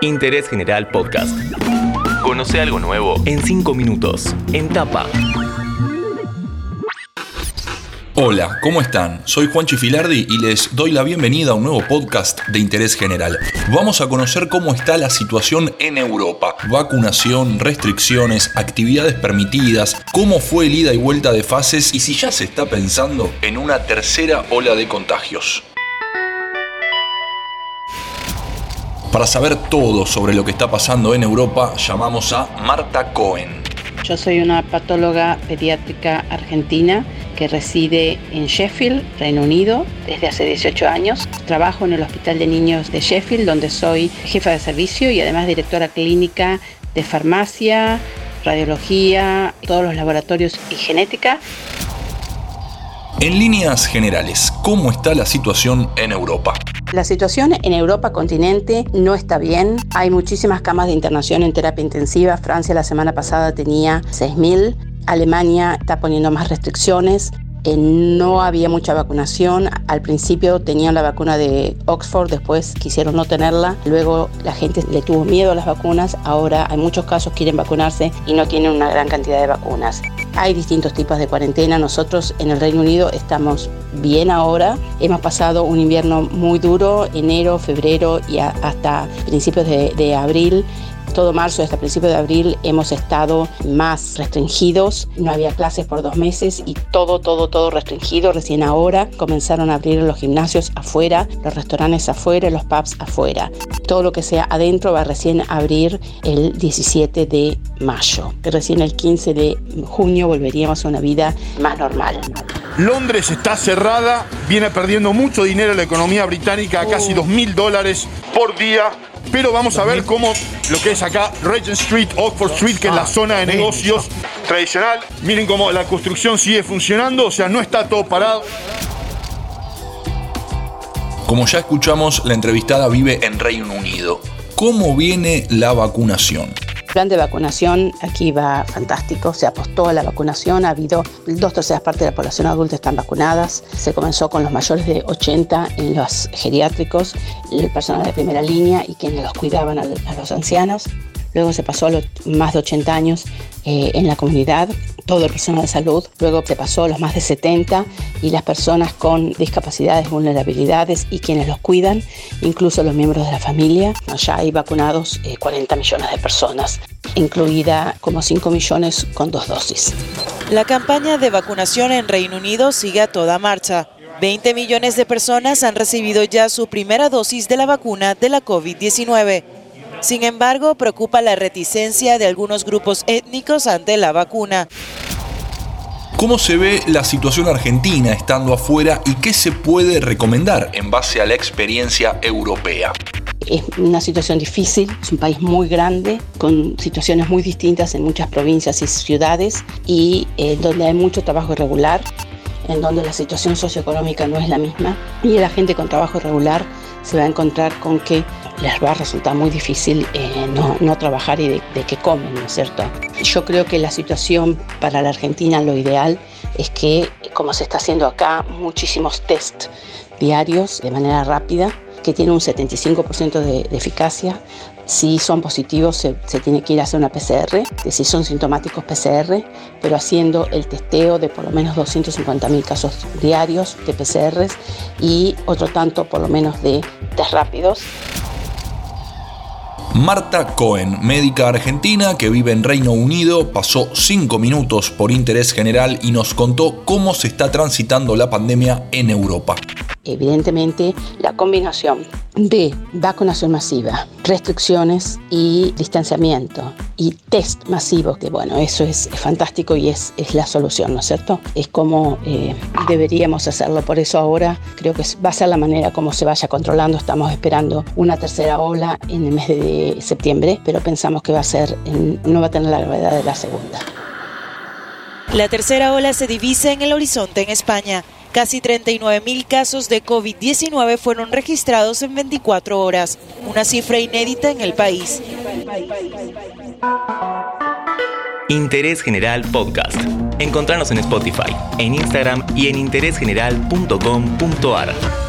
Interés General Podcast. Conoce algo nuevo en 5 minutos. En tapa. Hola, ¿cómo están? Soy Juan Chifilardi y les doy la bienvenida a un nuevo podcast de interés general. Vamos a conocer cómo está la situación en Europa. Vacunación, restricciones, actividades permitidas, cómo fue el ida y vuelta de fases y si ya se está pensando en una tercera ola de contagios. Para saber todo sobre lo que está pasando en Europa, llamamos a Marta Cohen. Yo soy una patóloga pediátrica argentina que reside en Sheffield, Reino Unido, desde hace 18 años. Trabajo en el Hospital de Niños de Sheffield, donde soy jefa de servicio y además directora clínica de farmacia, radiología, todos los laboratorios y genética. En líneas generales, ¿cómo está la situación en Europa? La situación en Europa continente no está bien. Hay muchísimas camas de internación en terapia intensiva. Francia la semana pasada tenía 6.000 Alemania está poniendo más restricciones. No había mucha vacunación. Al principio tenían la vacuna de Oxford, después quisieron no tenerla. Luego la gente le tuvo miedo a las vacunas. Ahora hay muchos casos que quieren vacunarse y no tienen una gran cantidad de vacunas. Hay distintos tipos de cuarentena. Nosotros en el Reino Unido estamos bien ahora. Hemos pasado un invierno muy duro, enero, febrero y hasta principios de abril todo marzo hasta principios de abril hemos estado más restringidos. No había clases por dos meses y todo, todo, todo restringido. Recién ahora comenzaron a abrir los gimnasios afuera, los restaurantes afuera, los pubs afuera. Todo lo que sea adentro va recién a abrir el 17 de mayo. Recién el 15 de junio volveríamos a una vida más normal. Londres está cerrada, viene perdiendo mucho dinero la economía británica, casi 2 mil dólares por día pero vamos a ver cómo lo que es acá Regent Street, Oxford Street, que es la ah, zona de negocios tradicional. Miren cómo la construcción sigue funcionando, o sea, no está todo parado. Como ya escuchamos, la entrevistada vive en Reino Unido. ¿Cómo viene la vacunación? Plan de vacunación aquí va fantástico, se apostó a la vacunación, ha habido dos terceras partes de la población adulta están vacunadas, se comenzó con los mayores de 80 en los geriátricos, el personal de primera línea y quienes los cuidaban a, los ancianos. Luego se pasó a los más de 80 años eh, en la comunidad, todo el personal de salud. Luego se pasó a los más de 70 y las personas con discapacidades, vulnerabilidades y quienes los cuidan, incluso los miembros de la familia. Ya hay vacunados 40 eh, millones de personas, incluida como 5 millones con dos dosis. La campaña de vacunación en Reino Unido sigue a toda marcha. 20 millones de personas han recibido ya su primera dosis de la vacuna de la COVID-19. Sin embargo, preocupa la reticencia de algunos grupos étnicos ante la vacuna. ¿Cómo se ve la situación argentina estando afuera y qué se puede recomendar en base a la experiencia europea? Es una situación difícil, es un país muy grande, con situaciones muy distintas en muchas provincias y ciudades y eh, donde hay mucho trabajo irregular, en donde la situación socioeconómica no es la misma y la gente con trabajo irregular se va a encontrar con que les va a resultar muy difícil eh, no, trabajar y de, de qué comen, ¿no es cierto? Yo creo que la situación para la Argentina, lo ideal es que, como se está haciendo acá, muchísimos test diarios de manera rápida, que tiene un 75% de, de, eficacia. Si son positivos, se, se, tiene que ir a hacer una PCR, si son sintomáticos PCR, pero haciendo el testeo de por lo menos 250.000 casos diarios de PCRs y otro tanto por lo menos de test rápidos. Marta Cohen, médica argentina que vive en Reino Unido, pasó cinco minutos por interés general y nos contó cómo se está transitando la pandemia en Europa. Evidentemente, la combinación de vacunación masiva, restricciones y distanciamiento y test masivos, que bueno, eso es, fantástico y es, es, la solución, ¿no es cierto? Es como eh, deberíamos hacerlo, por eso ahora creo que va a ser la manera como se vaya controlando, estamos esperando una tercera ola en el mes de septiembre, pero pensamos que va a ser, no va a tener la gravedad de la segunda. La tercera ola se divisa en el horizonte en España. Casi 39 mil casos de COVID-19 fueron registrados en 24 horas, una cifra inédita en el país. Interés General Podcast. Encontrarnos en Spotify, en Instagram y en interésgeneral.com.ar.